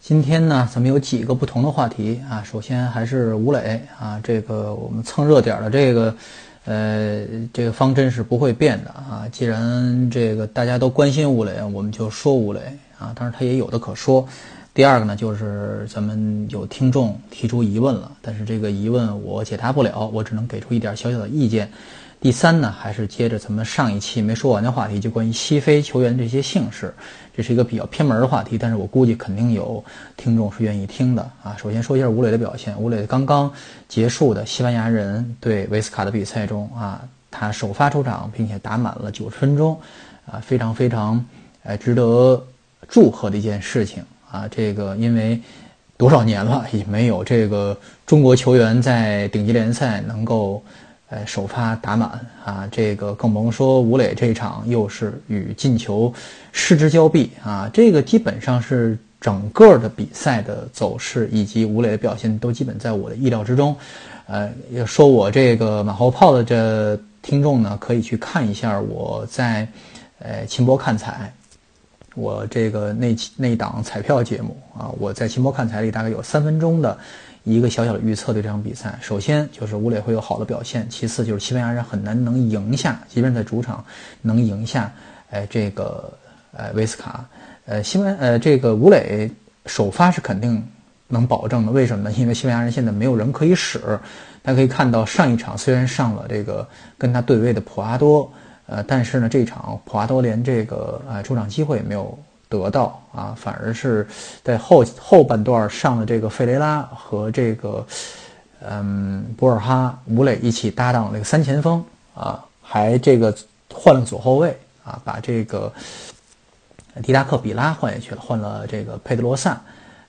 今天呢，咱们有几个不同的话题啊。首先还是吴磊啊，这个我们蹭热点的这个，呃，这个方针是不会变的啊。既然这个大家都关心吴磊，我们就说吴磊啊。当然他也有的可说。第二个呢，就是咱们有听众提出疑问了，但是这个疑问我解答不了，我只能给出一点小小的意见。第三呢，还是接着咱们上一期没说完的话题，就关于西非球员这些姓氏，这是一个比较偏门的话题，但是我估计肯定有听众是愿意听的啊。首先说一下吴磊的表现，吴磊刚刚结束的西班牙人对维斯卡的比赛中啊，他首发出场，并且打满了九十分钟，啊，非常非常，呃，值得祝贺的一件事情啊。这个因为多少年了 也没有这个中国球员在顶级联赛能够。呃，首发打满啊，这个更甭说吴磊这一场又是与进球失之交臂啊，这个基本上是整个的比赛的走势以及吴磊的表现都基本在我的意料之中。呃，要说我这个马后炮的这听众呢，可以去看一下我在呃秦博看彩，我这个那那档彩票节目啊，我在秦博看彩里大概有三分钟的。一个小小的预测对这场比赛，首先就是吴磊会有好的表现，其次就是西班牙人很难能赢下，即便在主场能赢下，哎，这个呃维斯卡，呃西班呃这个吴磊首发是肯定能保证的，为什么呢？因为西班牙人现在没有人可以使，大家可以看到上一场虽然上了这个跟他对位的普阿多，呃，但是呢这场普阿多连这个呃出场机会也没有。得到啊，反而是在后后半段上了这个费雷拉和这个嗯博尔哈吴磊一起搭档这个三前锋啊，还这个换了左后卫啊，把这个迪达克比拉换下去了，换了这个佩德罗萨，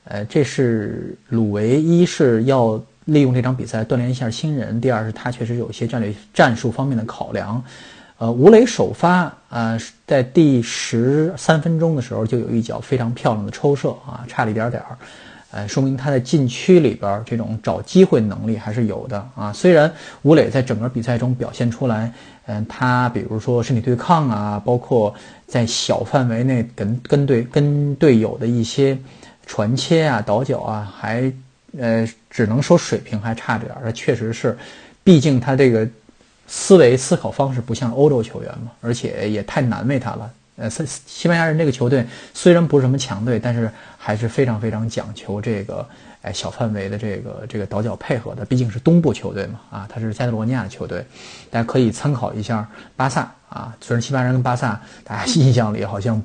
呃，这是鲁维一是要利用这场比赛锻炼一下新人，第二是他确实有一些战略战术方面的考量。呃，吴磊首发啊，在第十三分钟的时候就有一脚非常漂亮的抽射啊，差了一点点儿，呃，说明他在禁区里边这种找机会能力还是有的啊。虽然吴磊在整个比赛中表现出来，嗯，他比如说身体对抗啊，包括在小范围内跟跟队跟队友的一些传切啊、倒脚啊，还呃，只能说水平还差点儿。确实是，毕竟他这个。思维思考方式不像欧洲球员嘛，而且也太难为他了。呃，西西班牙人这个球队虽然不是什么强队，但是还是非常非常讲求这个哎小范围的这个这个倒脚配合的。毕竟是东部球队嘛，啊，他是加泰罗尼亚的球队，大家可以参考一下巴萨啊。虽然西班牙人跟巴萨大家印象里好像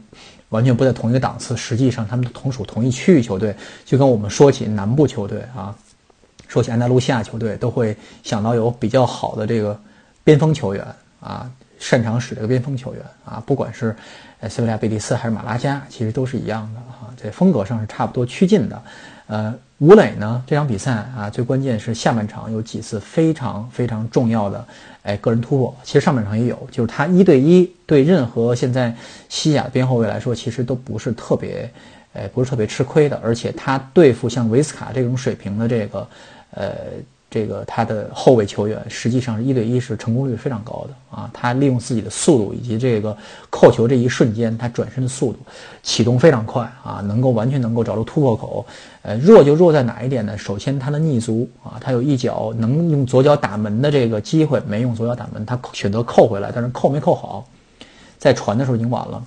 完全不在同一个档次，实际上他们同属同一区域球队。就跟我们说起南部球队啊，说起安达卢西亚球队，都会想到有比较好的这个。边锋球员啊，擅长使这个边锋球员啊，不管是呃塞维利亚、贝蒂斯还是马拉加，其实都是一样的啊，在风格上是差不多趋近的。呃，吴磊呢，这场比赛啊，最关键是下半场有几次非常非常重要的哎个人突破，其实上半场也有，就是他一对一对任何现在西甲边后卫来说，其实都不是特别哎不是特别吃亏的，而且他对付像维斯卡这种水平的这个呃。这个他的后卫球员实际上是一对一是成功率非常高的啊，他利用自己的速度以及这个扣球这一瞬间他转身的速度启动非常快啊，能够完全能够找出突破口。呃，弱就弱在哪一点呢？首先他的逆足啊，他有一脚能用左脚打门的这个机会，没用左脚打门，他选择扣回来，但是扣没扣好，在传的时候已经晚了。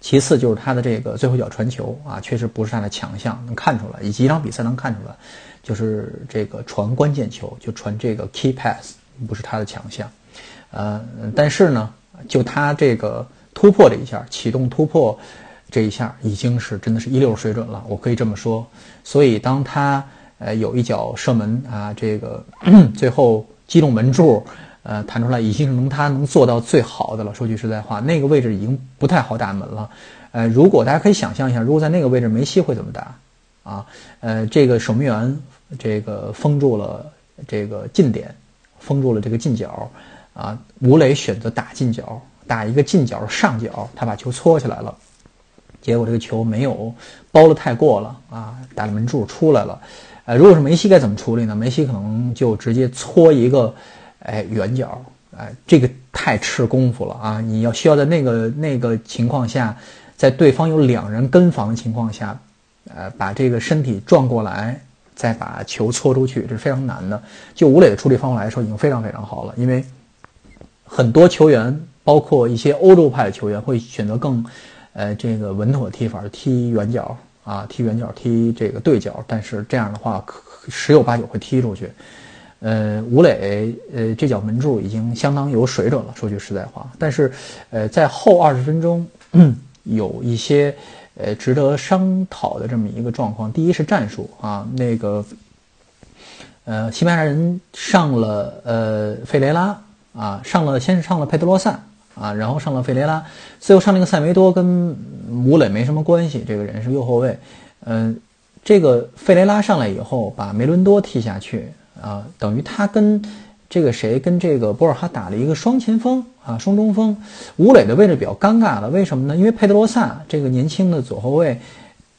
其次就是他的这个最后一脚传球啊，确实不是他的强项，能看出来，以及一场比赛能看出来。就是这个传关键球，就传这个 key pass，不是他的强项，呃，但是呢，就他这个突破这一下，启动突破这一下，已经是真的是一流水准了，我可以这么说。所以当他呃有一脚射门啊，这个 最后击中门柱，呃弹出来，已经是能他能做到最好的了。说句实在话，那个位置已经不太好打门了。呃，如果大家可以想象一下，如果在那个位置梅西会怎么打啊？呃，这个守门员。这个封住了这个近点，封住了这个近角，啊，吴磊选择打近角，打一个近角上角，他把球搓起来了，结果这个球没有包的太过了啊，打了门柱出来了，呃，如果是梅西该怎么处理呢？梅西可能就直接搓一个，哎，圆角，哎，这个太吃功夫了啊！你要需要在那个那个情况下，在对方有两人跟防的情况下，呃，把这个身体转过来。再把球搓出去，这是非常难的。就吴磊的处理方法来说，已经非常非常好了。因为很多球员，包括一些欧洲派的球员，会选择更，呃，这个稳妥的踢法，踢圆角啊，踢圆角，踢这个对角。但是这样的话，十有八九会踢出去。呃，吴磊，呃，这脚门柱已经相当有水准了。说句实在话，但是，呃，在后二十分钟，有一些。呃，值得商讨的这么一个状况，第一是战术啊，那个，呃，西班牙人上了呃费雷拉啊，上了先是上了佩德罗萨啊，然后上了费雷拉，最后上那个塞梅多跟武磊没什么关系，这个人是右后卫，嗯，这个费雷拉上来以后把梅伦多踢下去啊，等于他跟。这个谁跟这个博尔哈打了一个双前锋啊，双中锋，吴磊的位置比较尴尬了。为什么呢？因为佩德罗萨这个年轻的左后卫，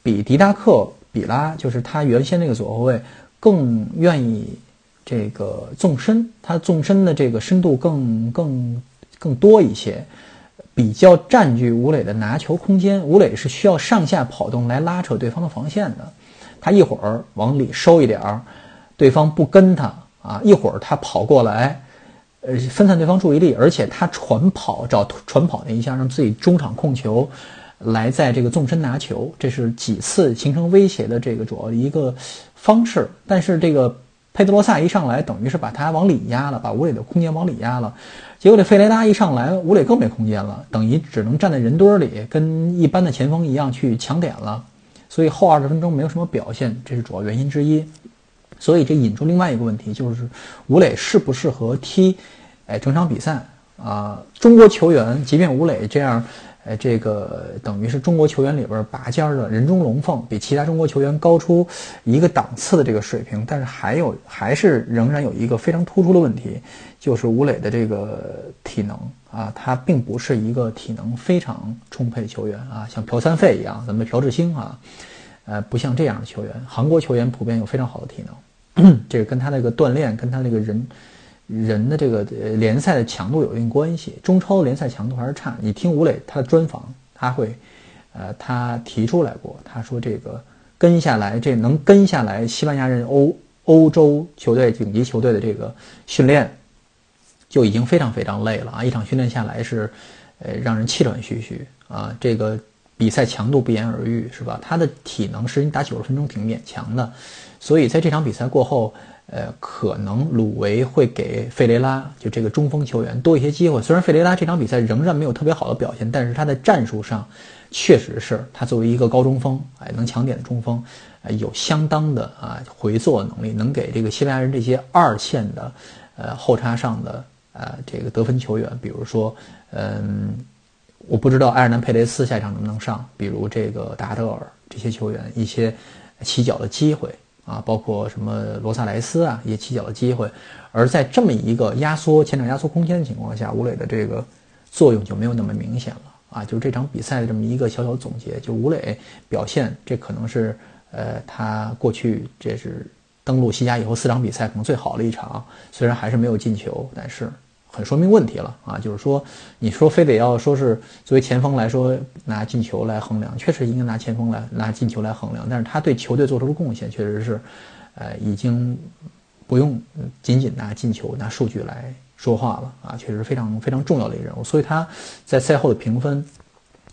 比迪达克比拉，就是他原先那个左后卫更愿意这个纵深，他纵深的这个深度更更更多一些，比较占据吴磊的拿球空间。吴磊是需要上下跑动来拉扯对方的防线的，他一会儿往里收一点儿，对方不跟他。啊，一会儿他跑过来，呃，分散对方注意力，而且他传跑找传跑那一下，让自己中场控球，来在这个纵深拿球，这是几次形成威胁的这个主要一个方式。但是这个佩德罗萨一上来，等于是把他往里压了，把吴磊的空间往里压了。结果这费雷拉一上来，吴磊更没空间了，等于只能站在人堆里，跟一般的前锋一样去抢点了。所以后二十分钟没有什么表现，这是主要原因之一。所以这引出另外一个问题，就是吴磊适不适合踢，哎，整场比赛啊？中国球员，即便吴磊这样，哎，这个等于是中国球员里边拔尖的人中龙凤，比其他中国球员高出一个档次的这个水平，但是还有还是仍然有一个非常突出的问题，就是吴磊的这个体能啊，他并不是一个体能非常充沛的球员啊，像朴三费一样，咱们朴智星啊，呃，不像这样的球员，韩国球员普遍有非常好的体能。这个跟他那个锻炼，跟他那个人人的这个联赛的强度有一定关系。中超联赛强度还是差。你听吴磊他的专访，他会，呃，他提出来过，他说这个跟下来，这能跟下来西班牙人欧欧洲球队顶级球队的这个训练，就已经非常非常累了啊！一场训练下来是，呃，让人气喘吁吁啊！这个比赛强度不言而喻，是吧？他的体能是你打九十分钟挺勉强的。所以在这场比赛过后，呃，可能鲁维会给费雷拉就这个中锋球员多一些机会。虽然费雷拉这场比赛仍然没有特别好的表现，但是他在战术上确实是他作为一个高中锋，哎，能抢点的中锋，呃，有相当的啊回做能力，能给这个西班牙人这些二线的呃后插上的呃这个得分球员，比如说，嗯，我不知道埃尔南佩雷斯下一场能不能上，比如这个达德尔这些球员一些起脚的机会。啊，包括什么罗萨莱斯啊，也起脚的机会。而在这么一个压缩前场压缩空间的情况下，吴磊的这个作用就没有那么明显了啊。就是这场比赛的这么一个小小总结，就吴磊表现，这可能是呃他过去这是登陆西甲以后四场比赛可能最好的一场，虽然还是没有进球，但是。很说明问题了啊，就是说，你说非得要说是作为前锋来说拿进球来衡量，确实应该拿前锋来拿进球来衡量，但是他对球队做出的贡献确实是，呃，已经不用仅仅拿进球拿数据来说话了啊，确实非常非常重要的一个人物，所以他在赛后的评分，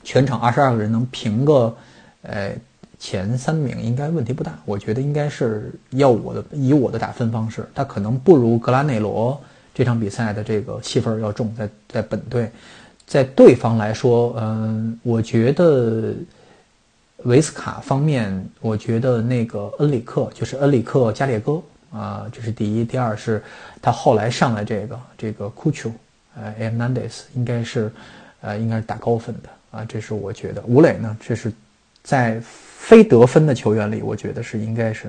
全场二十二个人能评个呃前三名应该问题不大，我觉得应该是要我的以我的打分方式，他可能不如格拉内罗。这场比赛的这个戏份要重，在在本队，在对方来说，嗯，我觉得维斯卡方面，我觉得那个恩里克就是恩里克加列戈啊，这是第一，第二是他后来上来这个这个库丘，呃，Hernandez 应该是，呃，应该是打高分的啊，这是我觉得。吴磊呢，这是在非得分的球员里，我觉得是应该是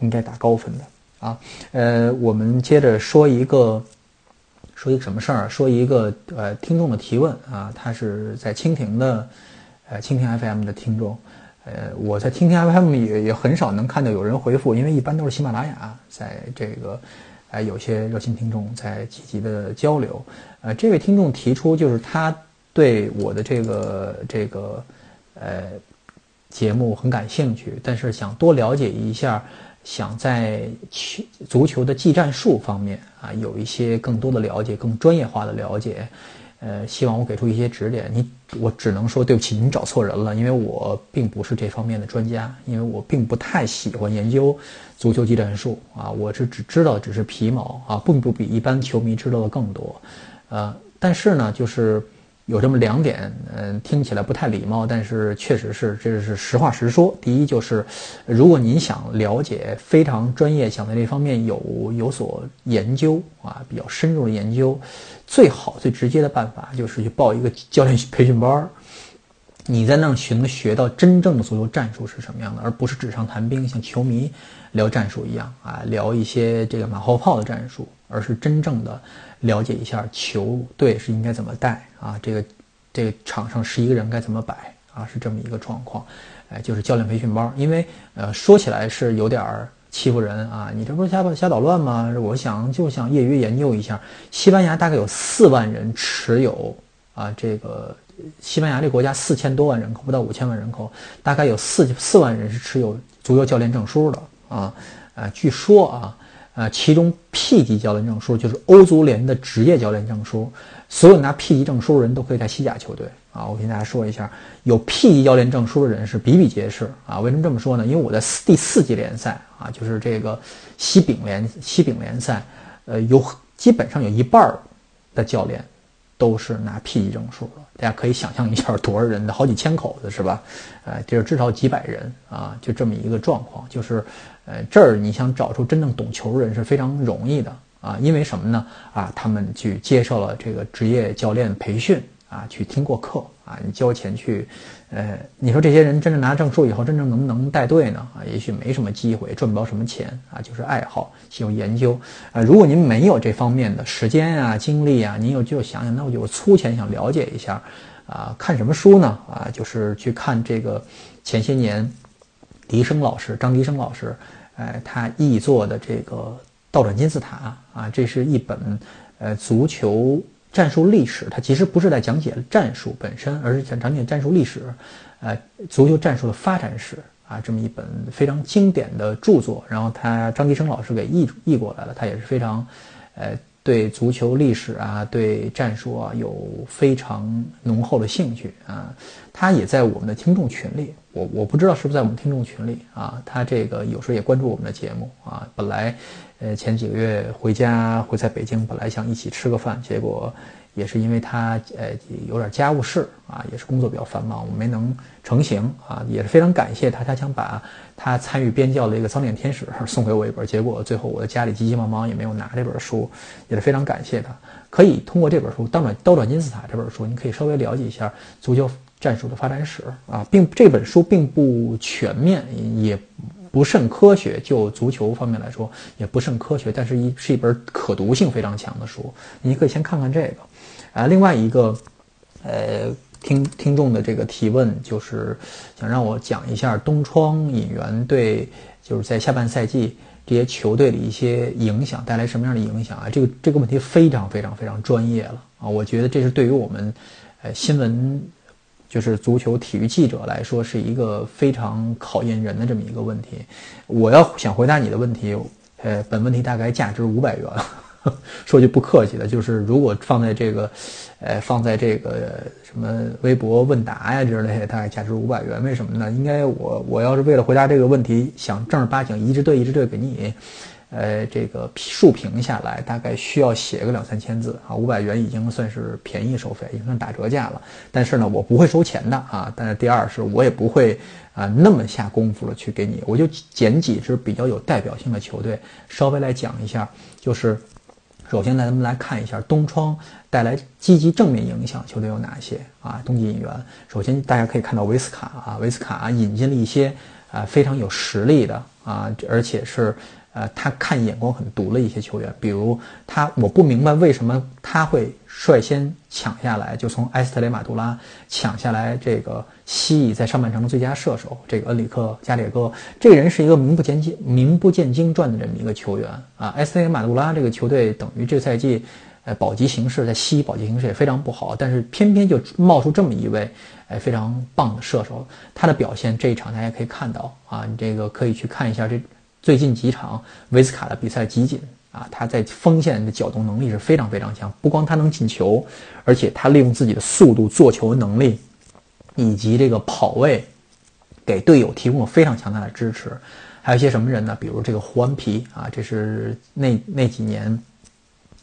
应该打高分的。啊。呃，我们接着说一个说一个什么事儿？说一个呃听众的提问啊，他是在蜻蜓的呃蜻蜓 FM 的听众。呃，我在蜻蜓 FM 也也很少能看到有人回复，因为一般都是喜马拉雅在这个，呃，有些热心听众在积极的交流。呃，这位听众提出就是他对我的这个这个呃节目很感兴趣，但是想多了解一下，想在球足球的技战术方面啊有一些更多的了解，更专业化的了解。呃，希望我给出一些指点。你，我只能说对不起，您找错人了，因为我并不是这方面的专家，因为我并不太喜欢研究足球技战术啊，我是只知道只是皮毛啊，并不比一般球迷知道的更多。呃，但是呢，就是。有这么两点，嗯，听起来不太礼貌，但是确实是，这是实话实说。第一就是，如果您想了解非常专业，想在这方面有有所研究啊，比较深入的研究，最好最直接的办法就是去报一个教练培训班儿。你在那儿学能学到真正的足球战术是什么样的，而不是纸上谈兵，像球迷聊战术一样啊，聊一些这个马后炮的战术，而是真正的。了解一下球队是应该怎么带啊？这个这个场上十一个人该怎么摆啊？是这么一个状况，哎，就是教练培训班。因为呃，说起来是有点儿欺负人啊！你这不是瞎瞎捣乱吗？我想就想业余研究一下，西班牙大概有四万人持有啊，这个西班牙这国家四千多万人口，不到五千万人口，大概有四四万人是持有足球教练证书的啊啊，据说啊。啊，其中 P 级教练证书就是欧足联的职业教练证书，所有拿 P 级证书的人都可以在西甲球队啊。我跟大家说一下，有 P 级教练证书的人是比比皆是啊。为什么这么说呢？因为我在四第四级联赛啊，就是这个西丙联西丙联赛，呃，有基本上有一半的教练都是拿 P 级证书的。大家可以想象一下，多少人的好几千口子是吧？呃，就是至少几百人啊，就这么一个状况，就是。呃，这儿你想找出真正懂球的人是非常容易的啊，因为什么呢？啊，他们去接受了这个职业教练培训啊，去听过课啊，你交钱去，呃，你说这些人真正拿证书以后，真正能不能带队呢？啊，也许没什么机会，赚不着什么钱啊，就是爱好，喜欢研究啊。如果您没有这方面的时间啊、精力啊，您又就想想，那我就粗浅想了解一下啊，看什么书呢？啊，就是去看这个前些年笛声老师张笛声老师。哎，他译作的这个《倒转金字塔》啊，这是一本呃足球战术历史。它其实不是在讲解战术本身，而是讲讲解战术历史，呃，足球战术的发展史啊，这么一本非常经典的著作。然后他张迪生老师给译译过来了，他也是非常，呃。对足球历史啊，对战术啊，有非常浓厚的兴趣啊。他也在我们的听众群里，我我不知道是不是在我们听众群里啊。他这个有时候也关注我们的节目啊。本来，呃，前几个月回家回在北京，本来想一起吃个饭，结果。也是因为他呃有点家务事啊，也是工作比较繁忙，我没能成行啊，也是非常感谢他，他想把他参与编教的一个《脏脸天使》送给我一本，结果最后我的家里急急忙忙也没有拿这本书，也是非常感谢他。可以通过这本书《倒转倒转金字塔》这本书，你可以稍微了解一下足球战术的发展史啊，并这本书并不全面，也不甚科学，就足球方面来说也不甚科学，但是一是一本可读性非常强的书，你可以先看看这个。啊，另外一个，呃，听听众的这个提问就是想让我讲一下东窗引援对，就是在下半赛季这些球队的一些影响，带来什么样的影响啊？这个这个问题非常非常非常专业了啊！我觉得这是对于我们，呃，新闻就是足球体育记者来说是一个非常考验人的这么一个问题。我要想回答你的问题，呃，本问题大概价值五百元。说句不客气的，就是如果放在这个，呃，放在这个什么微博问答呀之类的，大概价值五百元。为什么呢？应该我我要是为了回答这个问题，想正儿八经一直对一直对给你，呃，这个竖屏下来，大概需要写个两三千字啊。五百元已经算是便宜收费，已经算打折价了。但是呢，我不会收钱的啊。但是第二是我也不会啊那么下功夫了去给你，我就捡几支比较有代表性的球队，稍微来讲一下，就是。首先呢，咱们来看一下东窗带来积极正面影响球队有哪些啊？冬季引援，首先大家可以看到维斯卡啊，维斯卡啊引进了一些啊非常有实力的啊，而且是呃，他看眼光很毒的一些球员，比如他，我不明白为什么他会率先抢下来，就从埃斯特雷马杜拉抢下来这个西乙在上半场的最佳射手，这个恩里克加列戈，这个人是一个名不见经名不见经传的这么一个球员啊。埃斯特雷马杜拉这个球队等于这个赛季，呃，保级形势在西乙保级形势也非常不好，但是偏偏就冒出这么一位，哎，非常棒的射手，他的表现这一场大家可以看到啊，你这个可以去看一下这。最近几场维斯卡的比赛集锦啊，他在锋线的搅动能力是非常非常强。不光他能进球，而且他利用自己的速度、做球能力以及这个跑位，给队友提供了非常强大的支持。还有一些什么人呢？比如这个胡安皮啊，这是那那几年。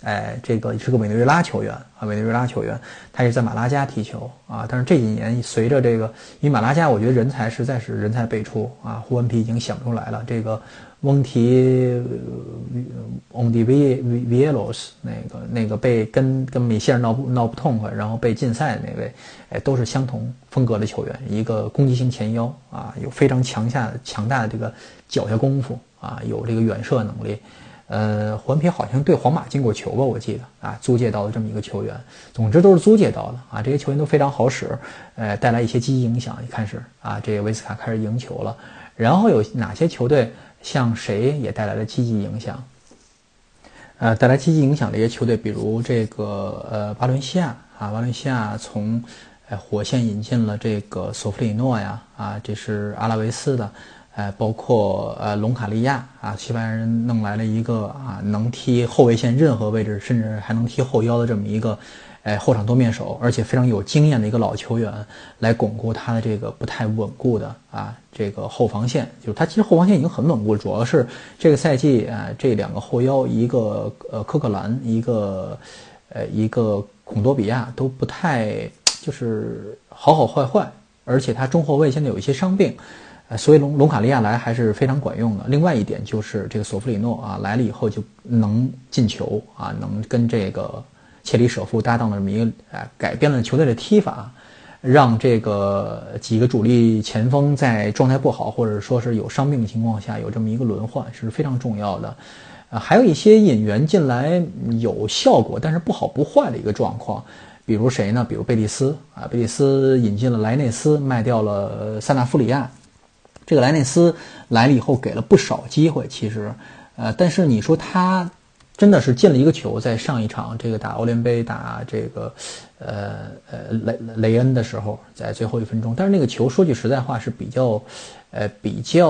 哎，这个是个委内瑞拉球员啊，委内瑞拉球员，他也在马拉加踢球啊。但是这几年随着这个，因为马拉加，我觉得人才实在是人才辈出啊。胡安皮已经想出来了。这个翁提翁迪维维耶罗斯，那个那个被跟跟米歇尔闹不闹不痛快，然后被禁赛的那位，哎，都是相同风格的球员，一个攻击性前腰啊，有非常强下强大的这个脚下功夫啊，有这个远射能力。呃，环皮好像对皇马进过球吧？我记得啊，租借到的这么一个球员。总之都是租借到的啊，这些球员都非常好使，呃，带来一些积极影响。一看是啊，这个维斯卡开始赢球了。然后有哪些球队向谁也带来了积极影响？呃，带来积极影响的一些球队，比如这个呃巴伦西亚啊，巴伦西亚从呃火线引进了这个索弗里诺呀，啊，这是阿拉维斯的。呃，包括呃隆卡利亚啊，西班牙人弄来了一个啊，能踢后卫线任何位置，甚至还能踢后腰的这么一个，哎，后场多面手，而且非常有经验的一个老球员，来巩固他的这个不太稳固的啊这个后防线。就是他其实后防线已经很稳固，主要是这个赛季啊这两个后腰，一个呃科克兰，一个呃一个孔多比亚都不太就是好好坏坏，而且他中后卫现在有一些伤病。所以隆隆卡利亚来还是非常管用的。另外一点就是这个索弗里诺啊来了以后就能进球啊，能跟这个切里舍夫搭档的这么一个啊，改变了球队的踢法，让这个几个主力前锋在状态不好或者说是有伤病的情况下有这么一个轮换是非常重要的。啊，还有一些引援进来有效果，但是不好不坏的一个状况，比如谁呢？比如贝蒂斯啊，贝蒂斯引进了莱内斯，卖掉了塞纳夫里亚。这个莱内斯来了以后，给了不少机会。其实，呃，但是你说他真的是进了一个球，在上一场这个打欧联杯打这个，呃呃雷雷恩的时候，在最后一分钟。但是那个球说句实在话是比较，呃比较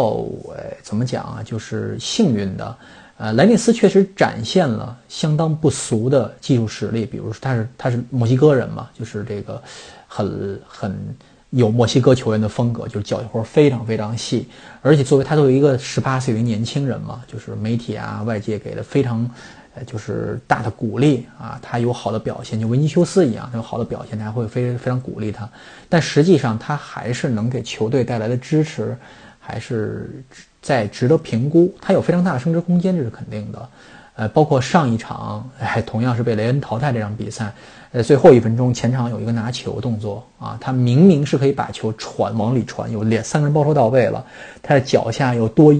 呃怎么讲啊？就是幸运的。呃，莱内斯确实展现了相当不俗的技术实力。比如说他是他是墨西哥人嘛，就是这个很很。有墨西哥球员的风格，就是脚活非常非常细，而且作为他作为一个十八岁的年轻人嘛，就是媒体啊外界给的非常，呃就是大的鼓励啊，他有好的表现，就维尼修斯一样，他有好的表现，大家会非非常鼓励他。但实际上他还是能给球队带来的支持，还是在值得评估。他有非常大的升值空间，这是肯定的。呃，包括上一场，哎，同样是被雷恩淘汰这场比赛。在最后一分钟，前场有一个拿球动作啊，他明明是可以把球传往里传，有两三个人包抄到位了，他的脚下又多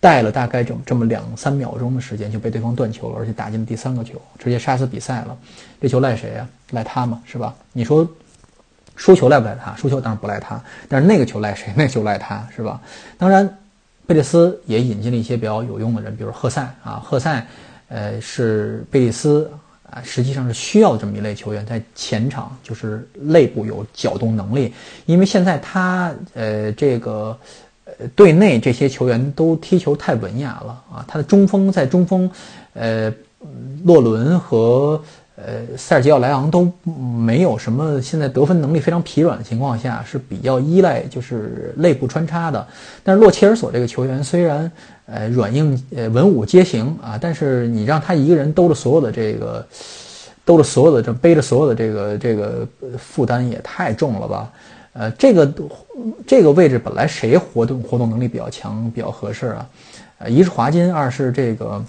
带了大概这这么两三秒钟的时间，就被对方断球了，而且打进了第三个球，直接杀死比赛了。这球赖谁呀？赖他嘛，是吧？你说输球赖不赖他？输球当然不赖他，但是那个球赖谁？那球赖他是吧？当然，贝蒂斯也引进了一些比较有用的人，比如赫塞啊，赫塞，呃，是贝利斯。啊，实际上是需要这么一类球员在前场，就是内部有搅动能力，因为现在他呃这个呃队内这些球员都踢球太文雅了啊，他的中锋在中锋，呃洛伦和。呃，塞尔吉奥莱昂都没有什么，现在得分能力非常疲软的情况下，是比较依赖就是内部穿插的。但是洛切尔索这个球员虽然呃软硬呃文武皆行啊，但是你让他一个人兜着所有的这个，兜着所有的这背着所有的这个这个负担也太重了吧？呃，这个这个位置本来谁活动活动能力比较强比较合适啊？呃，一是华金，二是这个。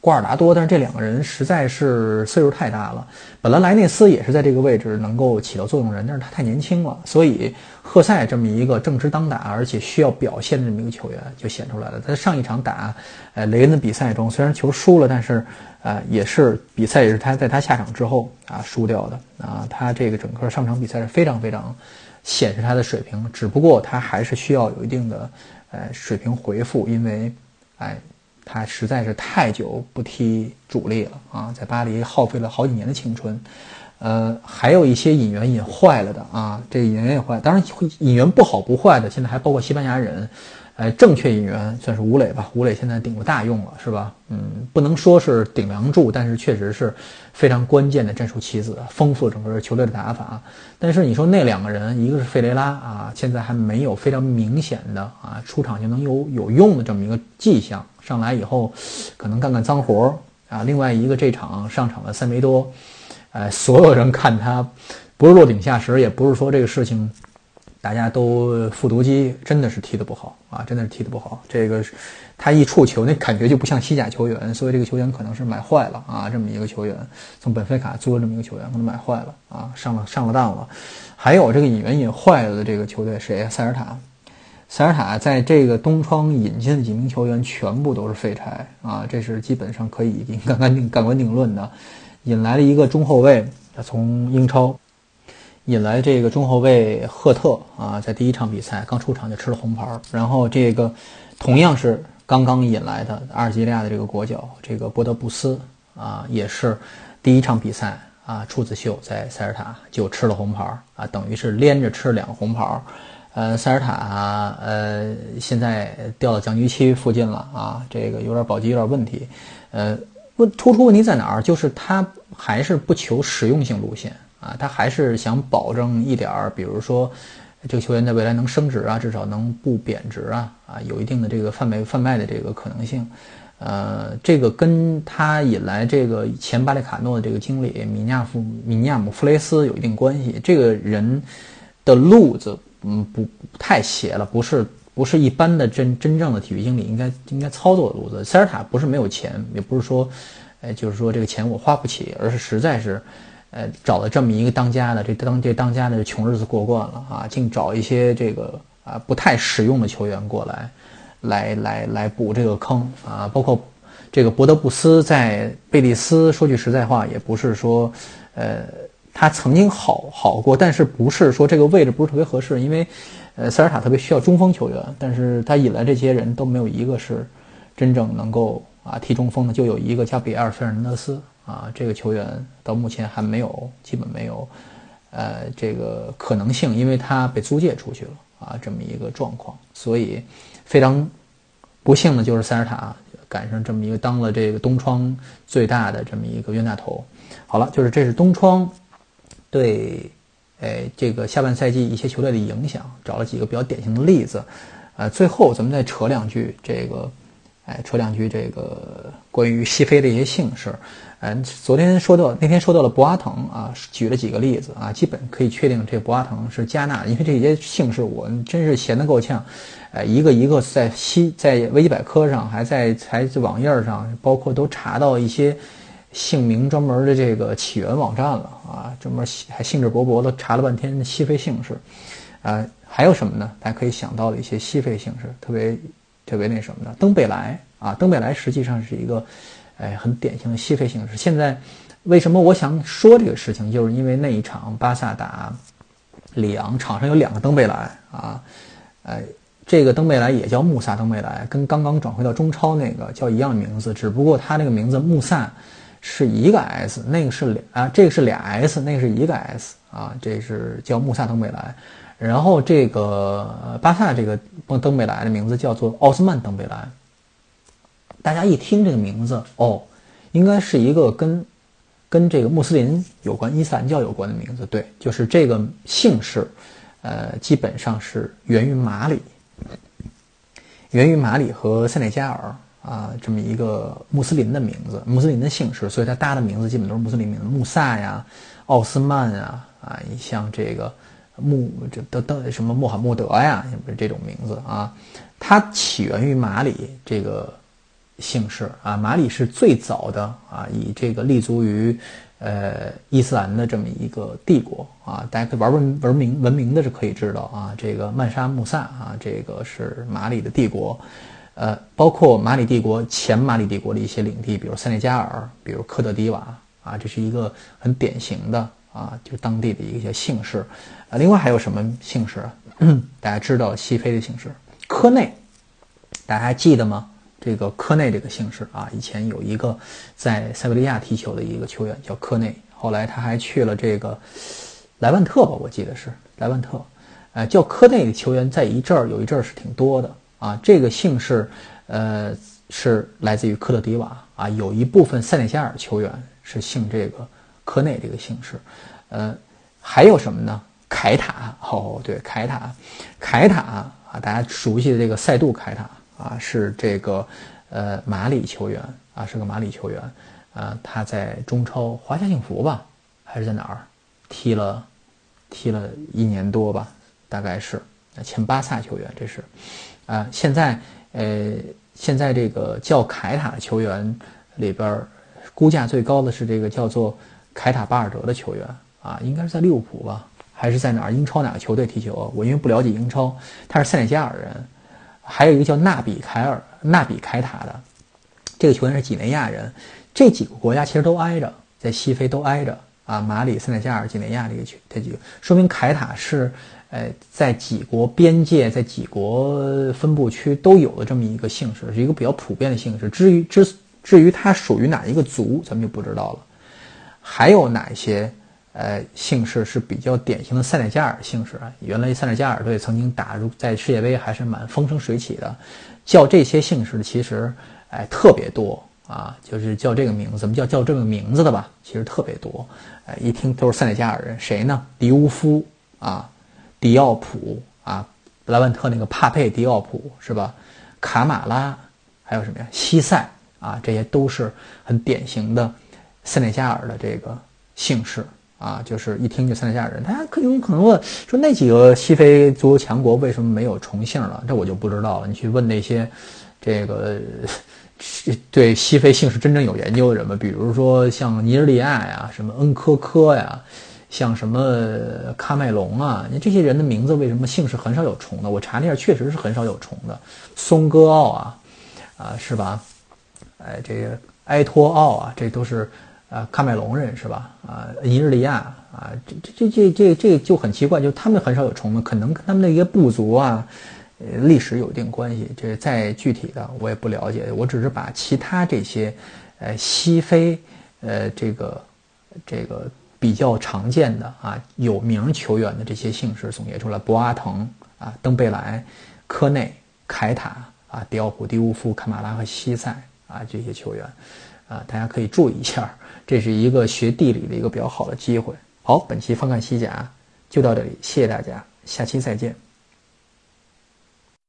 瓜尔达多，但是这两个人实在是岁数太大了。本来莱内斯也是在这个位置能够起到作用人，但是他太年轻了，所以赫塞这么一个正值当打而且需要表现的这么一个球员就显出来了。在上一场打呃雷恩的比赛中，虽然球输了，但是呃也是比赛也是他在他下场之后啊输掉的啊。他这个整个上场比赛是非常非常显示他的水平，只不过他还是需要有一定的呃水平回复，因为哎。他实在是太久不踢主力了啊，在巴黎耗费了好几年的青春，呃，还有一些引援也坏了的啊，这个引援也坏，当然引援不好不坏的，现在还包括西班牙人。哎，正确引援算是吴磊吧，吴磊现在顶过大用了，是吧？嗯，不能说是顶梁柱，但是确实是非常关键的战术棋子，丰富整个球队的打法。但是你说那两个人，一个是费雷拉啊，现在还没有非常明显的啊出场就能有有用的这么一个迹象，上来以后可能干干脏活啊。另外一个这场上场的塞梅多，哎，所有人看他不是落井下石，也不是说这个事情。大家都复读机，真的是踢得不好啊！真的是踢得不好。这个他一触球，那感觉就不像西甲球员，所以这个球员可能是买坏了啊！这么一个球员，从本菲卡租了这么一个球员，可能买坏了啊，上了上了当了。还有这个引援引坏了的这个球队谁？塞尔塔。塞尔塔在这个东窗引进的几名球员全部都是废柴啊！这是基本上可以干干定干官定论的。引来了一个中后卫，他从英超。引来这个中后卫赫特啊，在第一场比赛刚出场就吃了红牌。然后这个同样是刚刚引来的阿尔及利亚的这个国脚，这个博德布斯啊，也是第一场比赛啊，处子秀在塞尔塔就吃了红牌啊，等于是连着吃两个红牌。呃，塞尔塔呃现在掉到降级区附近了啊，这个有点保级有点问题。呃，问突出问题在哪儿？就是他还是不求实用性路线。啊，他还是想保证一点儿，比如说，这个球员在未来能升值啊，至少能不贬值啊，啊，有一定的这个贩卖贩卖的这个可能性。呃，这个跟他引来这个前巴列卡诺的这个经理米尼亚夫米尼亚姆弗雷斯有一定关系。这个人的路子，嗯，不太斜了，不是不是一般的真真正的体育经理应该应该操作的路子。塞尔塔不是没有钱，也不是说，哎，就是说这个钱我花不起，而是实在是。呃，找了这么一个当家的，这当这当家的穷日子过惯了啊，净找一些这个啊不太实用的球员过来，来来来补这个坑啊。包括这个博德布斯在贝蒂斯，说句实在话，也不是说，呃，他曾经好好过，但是不是说这个位置不是特别合适，因为呃塞尔塔特别需要中锋球员，但是他引来这些人都没有一个是真正能够啊踢中锋的，就有一个叫比埃尔费尔南德斯。啊，这个球员到目前还没有，基本没有，呃，这个可能性，因为他被租借出去了啊，这么一个状况，所以非常不幸的就是塞尔塔赶上这么一个当了这个东窗最大的这么一个冤大头。好了，就是这是东窗对，哎，这个下半赛季一些球队的影响，找了几个比较典型的例子，呃，最后咱们再扯两句这个。哎，扯两句这个关于西非的一些姓氏。嗯，昨天说到那天说到了博阿滕啊，举了几个例子啊，基本可以确定这博阿滕是加纳，因为这些姓氏我真是闲得够呛。哎，一个一个在西在维基百科上，还在还在网页上，包括都查到一些姓名专门的这个起源网站了啊，专门还兴致勃勃的查了半天西非姓氏。啊，还有什么呢？大家可以想到的一些西非姓氏，特别。特别那什么的，登贝莱啊，登贝莱实际上是一个，哎，很典型的西非形式。现在为什么我想说这个事情，就是因为那一场巴萨打里昂，场上有两个登贝莱啊，哎，这个登贝莱也叫穆萨登贝莱，跟刚刚转回到中超那个叫一样的名字，只不过他那个名字穆萨是一个 S，那个是俩啊，这个是俩 S，那个是一个 S 啊，这是叫穆萨登贝莱。然后这个巴萨这个登贝莱的名字叫做奥斯曼登贝莱。大家一听这个名字，哦，应该是一个跟跟这个穆斯林有关、伊斯兰教有关的名字。对，就是这个姓氏，呃，基本上是源于马里，源于马里和塞内加尔啊这么一个穆斯林的名字，穆斯林的姓氏，所以他搭的名字基本都是穆斯林名字，穆萨呀、奥斯曼啊啊，你像这个。穆这都都什么穆罕默德呀，不是这种名字啊？它起源于马里，这个姓氏啊，马里是最早的啊，以这个立足于呃伊斯兰的这么一个帝国啊，大家可以玩文文明文明的是可以知道啊，这个曼沙穆萨啊，这个是马里的帝国，呃，包括马里帝国前马里帝国的一些领地，比如塞内加尔，比如科特迪瓦啊，这是一个很典型的啊，就当地的一些姓氏啊。另外还有什么姓氏？大家知道西非的姓氏科内，大家还记得吗？这个科内这个姓氏啊，以前有一个在塞维利亚踢球的一个球员叫科内，后来他还去了这个莱万特吧，我记得是莱万特。呃，叫科内的球员在一阵儿有一阵儿是挺多的啊。这个姓氏呃是来自于科特迪瓦啊，有一部分塞内加尔球员是姓这个科内这个姓氏。呃，还有什么呢？凯塔哦，对，凯塔，凯塔啊，大家熟悉的这个塞杜凯塔。啊，是这个，呃，马里球员啊，是个马里球员，啊，他在中超华夏幸福吧，还是在哪儿踢了，踢了一年多吧，大概是前巴萨球员，这是，啊，现在，呃，现在这个叫凯塔的球员里边，估价最高的是这个叫做凯塔巴尔德的球员，啊，应该是在利物浦吧，还是在哪儿？英超哪个球队踢球？我因为不了解英超，他是塞内加尔人。还有一个叫纳比凯尔、纳比凯塔的，这个球员是几内亚人。这几个国家其实都挨着，在西非都挨着啊。马里、塞内加尔、几内亚这个区，这几个说明凯塔是，呃，在几国边界、在几国分布区都有的这么一个姓氏，是一个比较普遍的姓氏。至于至至于它属于哪一个族，咱们就不知道了。还有哪些？呃，姓氏是比较典型的塞内加尔姓氏啊。原来塞内加尔队曾经打入在世界杯还是蛮风生水起的。叫这些姓氏的其实哎特别多啊，就是叫这个名字，怎么叫叫这个名字的吧？其实特别多。哎，一听都是塞内加尔人，谁呢？迪乌夫啊，迪奥普啊，莱万特那个帕佩迪奥普是吧？卡马拉，还有什么呀？西塞啊，这些都是很典型的塞内加尔的这个姓氏。啊，就是一听就塞内加人，大家可有可能问说那几个西非足球强国为什么没有重姓了？这我就不知道了。你去问那些这个对西非姓氏真正有研究的人吧，比如说像尼日利亚呀，什么恩科科呀，像什么喀麦隆啊，你这些人的名字为什么姓氏很少有重的？我查了一下，确实是很少有重的。松哥奥啊，啊是吧？哎，这个埃托奥啊，这都是。啊，喀麦隆人是吧？啊，尼日利亚啊，这这这这这就很奇怪，就他们很少有虫子，可能跟他们的一些部族啊，呃，历史有一定关系。这再具体的我也不了解，我只是把其他这些，呃，西非，呃，这个这个比较常见的啊，有名球员的这些姓氏总结出来：博阿滕啊，登贝莱、科内、凯塔啊，迪奥普、迪乌夫、卡马拉和西塞啊，这些球员。啊，大家可以注意一下，这是一个学地理的一个比较好的机会。好，本期翻看西甲就到这里，谢谢大家，下期再见。